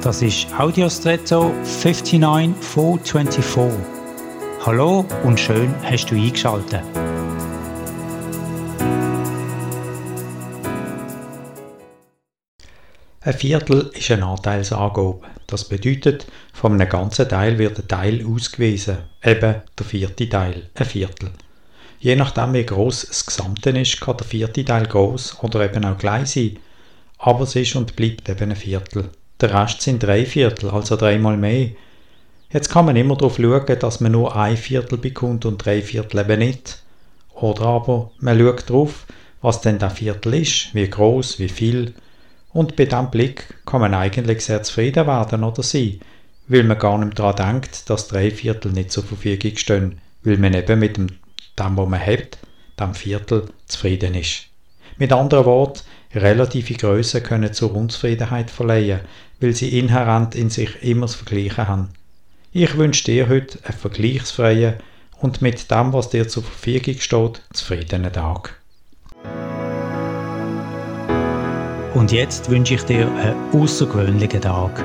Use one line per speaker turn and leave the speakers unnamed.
Das ist Audiostretto 59424. Hallo und schön hast du eingeschaltet.
Ein Viertel ist eine Anteilsangabe. Das bedeutet, von einem ganzen Teil wird ein Teil ausgewiesen, eben der vierte Teil, ein Viertel. Je nachdem, wie groß das Gesamte ist, kann der vierte Teil groß oder eben auch gleich sein. Aber es ist und bleibt eben ein Viertel. Der Rest sind drei Viertel, also dreimal mehr. Jetzt kann man immer darauf schauen, dass man nur ein Viertel bekommt und drei Viertel eben nicht. Oder aber man schaut darauf, was denn der Viertel ist, wie groß, wie viel. Und bei diesem Blick kann man eigentlich sehr zufrieden werden oder sein, weil man gar nicht daran denkt, dass drei Viertel nicht zur Verfügung stehen, weil man eben mit dem, dem was man hat, dem Viertel zufrieden ist. Mit anderen Worten, relative Größe können zur Unzufriedenheit verleihen, weil sie inhärent in sich immer das Vergleichen haben. Ich wünsche dir heute einen vergleichsfreien und mit dem, was dir zur Verfügung steht, zufriedenen Tag.
Und jetzt wünsche ich dir einen außergewöhnlichen Tag.